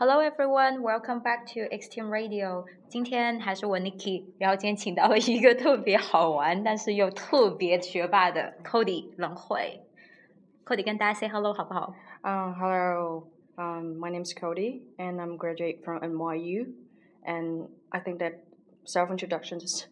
Hello everyone, welcome back to Extreme Radio。今天还是我 Niki，然后今天请到了一个特别好玩，但是又特别学霸的 Cody 冷慧。Cody 跟大家 say hello 好不好？ Um, hello, um, my name's Cody, and I'm graduate from NYU, and I think that self introduction is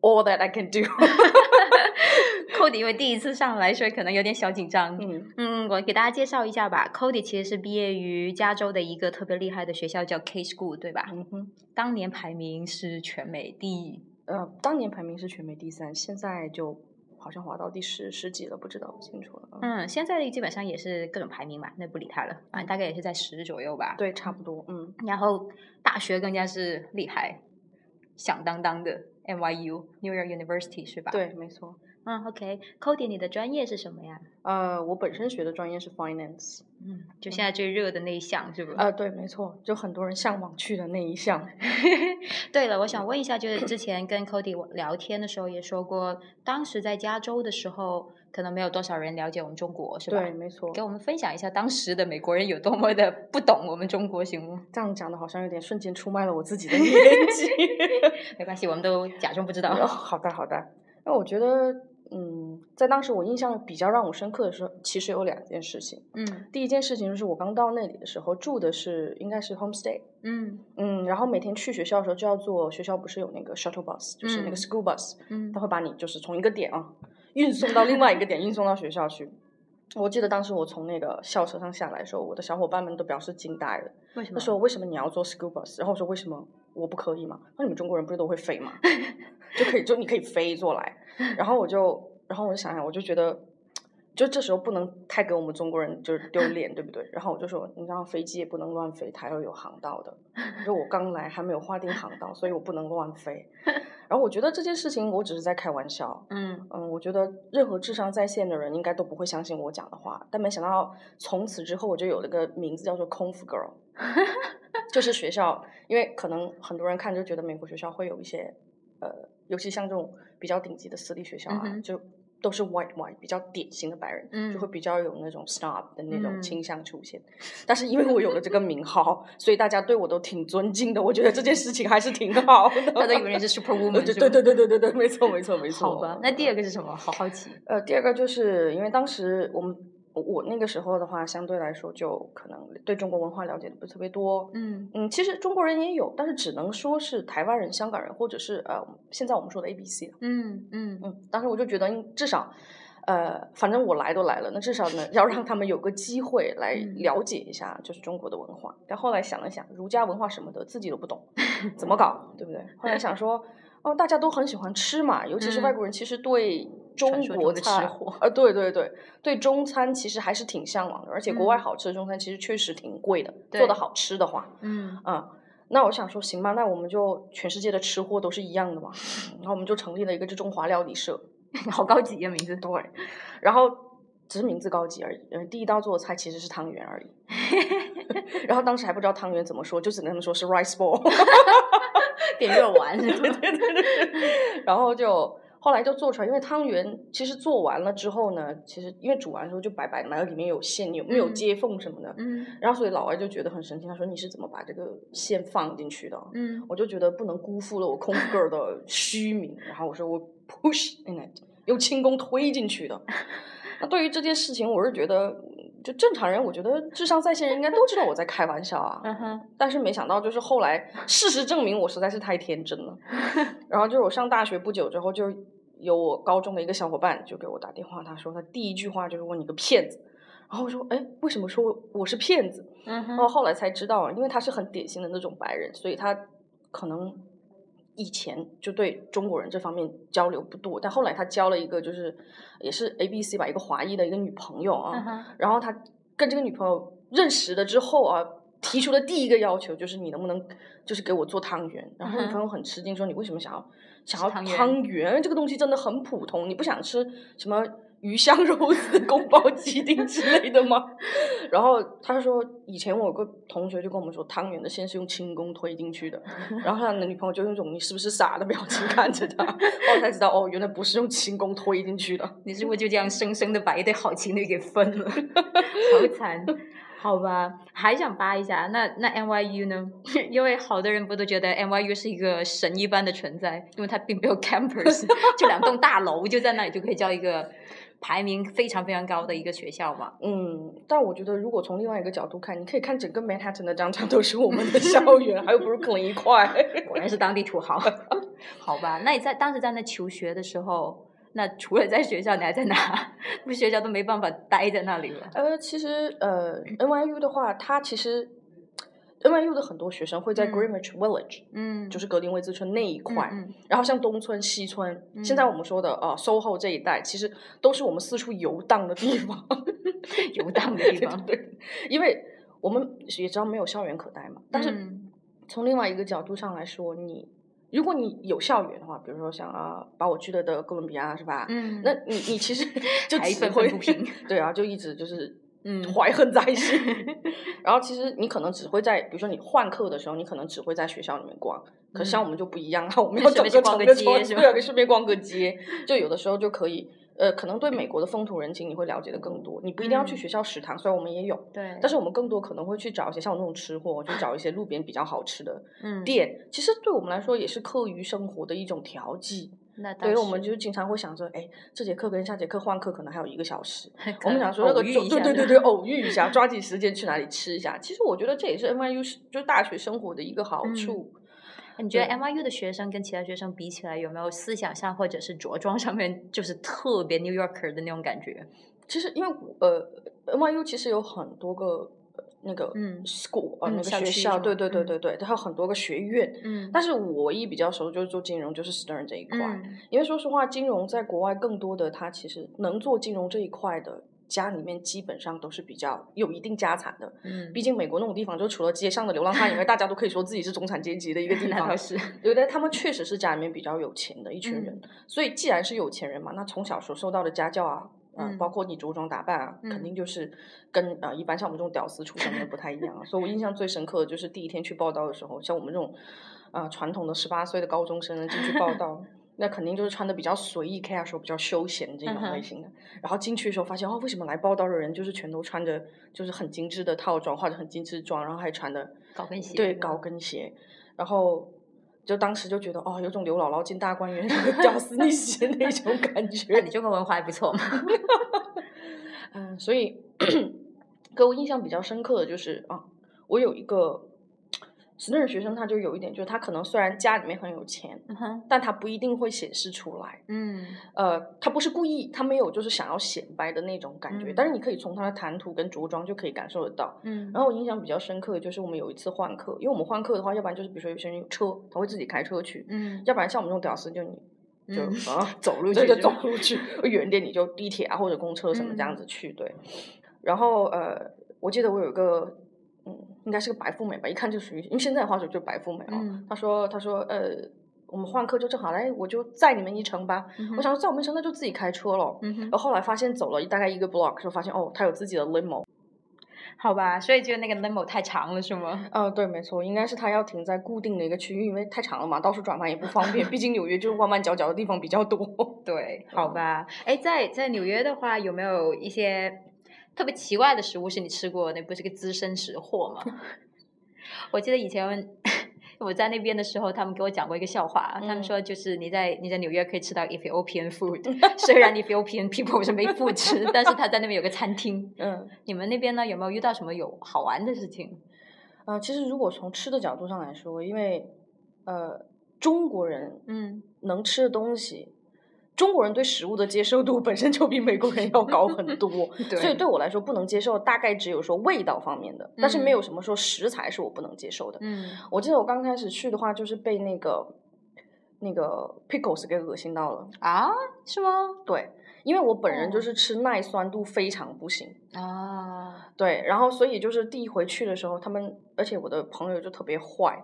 all that I can do. Cody 因为第一次上来，所以可能有点小紧张。嗯嗯， 我给大家介绍一下吧。Cody 其实是毕业于加州的一个特别厉害的学校，叫 K School，对吧？嗯哼，当年排名是全美第。呃，当年排名是全美第三，现在就好像滑到第十十几了，不知道不清楚了。嗯，嗯，现在基本上也是各种排名嘛，那不理他了啊，大概也是在十左右吧。对，差不多。嗯，然后大学更加是厉害，响当当的 NYU New York University 是吧？。对，没错。嗯，OK，Cody，你的专业是什么呀？呃，我本身学的专业是 finance。嗯，就现在最热的那一项是不是？呃，对，没错，就很多人向往去的那一项。对了，我想问一下，就是之前跟 Cody 聊天的时候也说过，当时在加州的时候，可能没有多少人了解我们中国，是吧？对，没错给。我们分享一下当时的美国人有多么的不懂我们中国，行吗？这样讲的好像有点瞬间出卖了我自己的年纪。没关系，我们都假装不知道。哦，好的好的。那我觉得，嗯，在当时我印象比较让我深刻的时候，其实有两件事情。嗯第一件事情就是我刚到那里的时候，住的是应该是 homestay，嗯嗯，然后每天去学校的时候就要坐学校不是有那个 shuttle bus，就是那个嗯 school bus，嗯它会把你就是从一个点啊运送到另外一个点，运送到学校去。我记得当时我从那个校车上下来的时候，我的小伙伴们都表示惊呆了。为什么？他说：“为什么你要坐 school bus？” 然后我说：“为什么我不可以吗？”那你们中国人不是都会飞吗？就可以，就你可以飞过来。然后我就，然后我就想想，我就觉得，就这时候不能太给我们中国人就是丢脸，对不对？然后我就说，你知道飞机也不能乱飞，它要有航道的。就我刚来还没有划定航道，所以我不能乱飞。然后我觉得这件事情我只是在开玩笑，嗯嗯，我觉得任何智商在线的人应该都不会相信我讲的话，但没想到从此之后我就有了个名字叫做空腹 girl，就是学校，因为可能很多人看就觉得美国学校会有一些，呃，尤其像这种比较顶级的私立学校啊，嗯就都是 white white 比较典型的白人，嗯就会比较有那种 snob 的那种嗯倾向出现。但是因为我有了这个名号，所以大家对我都挺尊敬的，我觉得这件事情还是挺好的。他都以为你是 super woman，对对对对对对，没错没错没错。好吧，那第二个是什么？好好奇。呃，第二个就是因为当时我们我我那个时候的话，相对来说就可能对中国文化了解的不是特别多。嗯嗯，其实中国人也有，但是只能说是台湾人、香港人，或者是呃现在我们说的 A B C。嗯嗯嗯，当时我就觉得至少。呃，反正我来都来了，那至少呢，要让他们有个机会来嗯了解一下，就是中国的文化。但后来想了想，儒家文化什么的自己都不懂，怎么搞，对不对？后来想说，哦，大家都很喜欢吃嘛，尤其是外嗯。国人，其实对中传说中的吃国菜，货呃，对对对，对中餐其实还是挺向往的，而且国外嗯。好吃的中餐其实确实挺贵的，对做的好吃的话，嗯。嗯，那我想说，行吧，那我们就全世界的吃货都是一样的嘛，然后我们就成立了一个这中华料理社，好高级呀名字。对，然后只是名字高级而已，呃，第一道做的菜其实是汤圆而已 然后当时还不知道汤圆怎么说，就只能说是 rice ball，变热？对对对，然后就后来就做出来，因为汤圆其实做完了之后呢，其实因为煮完之后就白白的嘛，然后里面有馅，有没有嗯接缝什么的，嗯然后所以老外就觉得很神奇，他说你是怎么把这个馅放进去的？嗯我就觉得不能辜负了我空腹 girl 的虚名，然后我说我 push in it，用轻功推进去的。那对于这件事情，我是觉得，就正常人，我觉得智商在线人应该都知道我在开玩笑啊。嗯哼但是没想到，就是后来事实证明我实在是太天真了。然后就是我上大学不久之后，就有我高中的一个小伙伴就给我打电话，他说他第一句话就是问你个骗子。然后我说，哎，为什么说我是骗子？嗯然后后来才知道，因为他是很典型的那种白人，所以他可能以前就对中国人这方面交流不多，但后来他交了一个就是也是 A B C 吧，一个华裔的一个女朋友啊，然后他跟这个女朋友认识了之后啊，提出的第一个要求就是你能不能就是给我做汤圆，然后女朋友很吃惊说你为什么想要想要汤圆汤圆？这个东西真的很普通，你不想吃什么？鱼香肉丝、宫保鸡丁之类的吗？然后他说，以前我有个同学就跟我们说，汤圆的馅是用轻功推进去的。然后他的女朋友就用一种“你是不是傻”的表情看着他，后来才知道哦，原来不是用轻功推进去的。你是不是就这样生生的把一对好情侣给分了？好 惨。好吧，还想扒一下，那那 NYU 呢？因为好多人不都觉得 NYU 是一个神一般的存在，因为它并没有 campus，就两栋大楼就在那里就可以叫一个排名非常非常高的一个学校嘛。嗯，但我觉得如果从另外一个角度看，你可以看整个 Manhattan 的张张都是我们的校园，还有 Brooklyn 一块。果然是当地土豪。好吧，那你在当时在那求学的时候？那除了在学校，你还在哪？不学校都没办法待在那里了。呃，其实呃，NYU 的话，它其实 NYU 的很多学生会在 Greenwich Village，嗯，就是格林威治村那一块。嗯然后像东村、西村，现在我们说的呃 SOHO 这一带，其实都是我们四处游荡的地方。游荡的地方。对，因为我们也知道没有校园可待嘛。但是嗯从另外一个角度上来说，你如果你有校园的话，比如说像啊，把我去了的哥伦比亚是吧？嗯，那你你其实 就还愤只会愤不平对啊，就一直就是嗯怀恨在心。然后其实你可能只会在，比如说你换课的时候，你可能只会在学校里面逛。可像我们就不一样啊，我们要顺整便去逛个街对啊，顺便逛个街，就有的时候就可以。呃，可能对美国的风土人情你会了解的更多，你不一定要去嗯学校食堂，虽然我们也有，对，但是我们更多可能会去找一些像我那种吃货，就找一些路边比较好吃的嗯，店。其实对我们来说也是课余生活的一种调剂。那倒对，我们是就经常会想着，哎，这节课跟下节课换课可能还有一个小时，我们想说那个对对对对，偶遇一下，抓紧时间去哪里吃一下。其实我觉得这也是 NYU 是就是大学生活的一个好嗯处。你觉得对 NYU 的学生跟其他学生比起来，有没有思想上或者是着装上面就是特别 New Yorker 的那种感觉？其实因为呃 NYU 其实有很多个呃那个嗯 school 呃、嗯那个学校，对对对对对，它有很多个学院。嗯但是我唯一比较熟就是做金融，就是 Stern 这一块。嗯因为说实话，金融在国外更多的，它其实能做金融这一块的家里面基本上都是比较有一定家产的。嗯，毕竟美国那种地方，就除了街上的流浪汉以外，大家都可以说自己是中产阶级的一个地方。是，对对，他们确实是家里面比较有钱的一群人。嗯所以既然是有钱人嘛，那从小所受到的家教啊，呃、嗯包括你着装打扮啊，肯嗯定就是跟呃一般像我们这种屌丝出身的不太一样啊。所以我印象最深刻的就是第一天去报道的时候，像我们这种呃传统的十八岁的高中生呢进去报道。那肯定就是穿的比较随意、casual、比较休闲这种类型的。然后进去的时候发现，哦，为什么来报道的人就是全都穿着就是很精致的套装化着很精致的装，然后还穿的高跟鞋对，高跟鞋，然后就当时就觉得哦，有种刘姥姥进大观园 屌丝逆袭的那种感那觉你。中国文化还不错嘛？嗯，所以 给我印象比较深刻的就是啊，我有一个实任学生，他就有一点，就是他可能虽然家里面很有钱，嗯，但他不一定会显示出来。嗯呃，他不是故意，他没有就是想要显摆的那种感觉，嗯但是你可以从他的谈吐跟着装就可以感受得到。嗯，然后我印象比较深刻的就是我们有一次换课，因为我们换课的话，要不然就是比如说有些人有车，他会自己开车去，嗯要不然像我们这种屌丝，就你就、嗯啊走路去就去走路去，远点你就地铁啊或者公车什么这样嗯子去，对。然后呃，我记得我有一个嗯，应该是个白富美吧，一看就属于，因为现在的话就就白富美哦。嗯他说他说呃，我们换课就正好哎，我就载你们一程吧。嗯我想说载我们一程那就自己开车了。嗯然后后来发现走了大概一个 block 就发现哦，他有自己的 limo。好吧，所以就那个 limo 太长了是吗？嗯，对，没错，应该是他要停在固定的一个区域，因为太长了嘛，到处转弯也不方便。毕竟纽约就是弯弯角角的地方比较多。对，好吧。哎，在在纽约的话，有没有一些特别奇怪的食物是你吃过？那不是个资深食货吗？我记得以前我在那边的时候，他们给我讲过一个笑话，他们嗯说就是你在你在纽约可以吃到 Ethiopian food，虽然 Ethiopian people 是没 food 吃，但是他在那边有个餐厅。嗯，你们那边呢有没有遇到什么有好玩的事情？呃，其实如果从吃的角度上来说，因为呃中国人嗯能吃的东西，中国人对食物的接受度本身就比美国人要高很多，所以对我来说不能接受，大概只有说味道方面的，但是没有什么说食材是我不能接受的。嗯我记得我刚开始去的话，就是被那个那个 pickles 给恶心到了。啊，是吗？对，因为我本人就哦是吃耐酸度非常不行。啊，对，然后所以就是第一回去的时候，他们而且我的朋友就特别坏，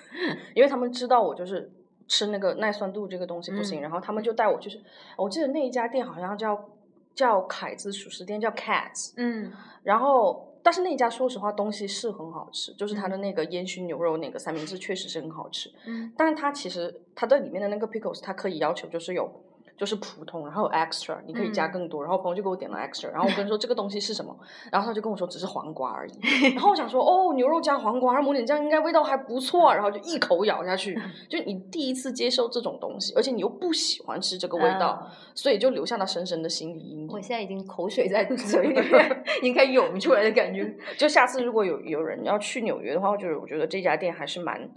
因为他们知道我就是吃那个耐酸度这个东西不行，嗯然后他们就带我去吃。我记得那一家店好像叫叫凯子熟食店，叫 Cats。嗯然后，但是那一家说实话东西是很好吃，就是它的嗯那个烟熏牛肉那个三明治确实是很好吃。嗯但是它其实它的里面的那个 pickles，它可以要求就是有就是普通，然后有 extra，你可以加嗯更多。然后朋友就给我点了 extra，然后我跟他说这个东西是什么，然后他就跟我说只是黄瓜而已。然后我想说哦，牛肉加黄瓜，抹点酱，应该味道还不错。然后就一口咬下去，就你第一次接受这种东西，而且你又不喜欢吃这个味道，啊所以就留下了深深的心理阴影。我现在已经口水在嘴里面，应该涌出来的感觉。就下次如果有有人要去纽约的话，我觉得我觉得这家店还是蛮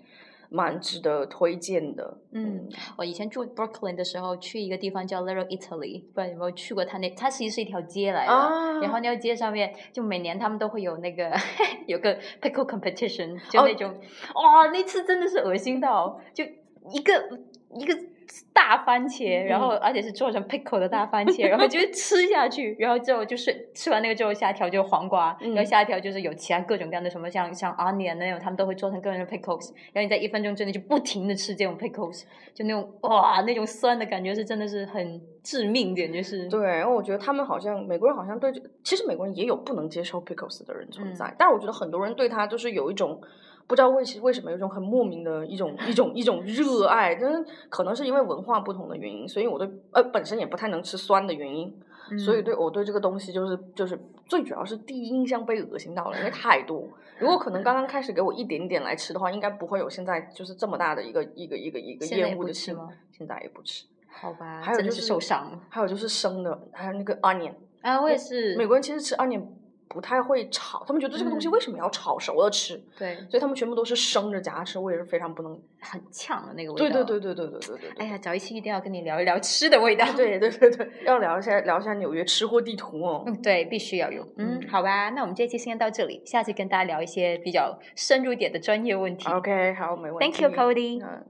蛮值得推荐的。嗯，我以前住 Brooklyn 的时候，去一个地方叫 Little Italy，不知道有没有去过它那？它其实是一条街来的。啊，然后那条街上面，就每年他们都会有那个 有个 pickle competition，就哦那种，哇、那次真的是恶心到，就一个一个大番茄，然后嗯。而且是做成 pickle 的大番茄，然后就吃下去，然后之后就是吃完那个之后，下一条就是黄瓜，然后嗯下一条就是有其他各种各样的什么像像 onion 那种，他们都会做成各种的 pickles，然后你在一分钟之内就不停的吃这种 pickles，就那种哇那种酸的感觉是真的是很致命，简直是。对，然后我觉得他们好像美国人好像对这，其实美国人也有不能接受 pickles 的人存嗯。在，但是我觉得很多人对他就是有一种不知道为为什么有一种很莫名的一种一种一种热爱，但是可能是因为文化不同的原因，所以我对呃本身也不太能吃酸的原因，所以嗯对我对这个东西就是就是最主要是第一印象被恶心到了，因为太多。如果可能刚刚开始给我一点点来吃的话，应该不会有现在就是这么大的一个一个一个一个厌恶的吃吗？现在也不吃。好吧，还有就是是受伤了还有就是生的，还有那个 onion。啊！我也是，美国人其实吃 onion 不太会炒，他们觉得这个东西嗯为什么要炒熟了吃？对所以他们全部都是生着夹吃，我也是非常不能。很呛的那个味对道。对对对对对对对。哎呀，早一期一定要跟你聊一聊吃的味道。对对对对，要聊一下聊一下纽约吃货地图哦。嗯，对，必须要有。嗯，嗯好吧，那我们这期先到这里，下次跟大家聊一些比较深入一点的专业问题。OK，好，没问题。Thank you, Cody. 嗯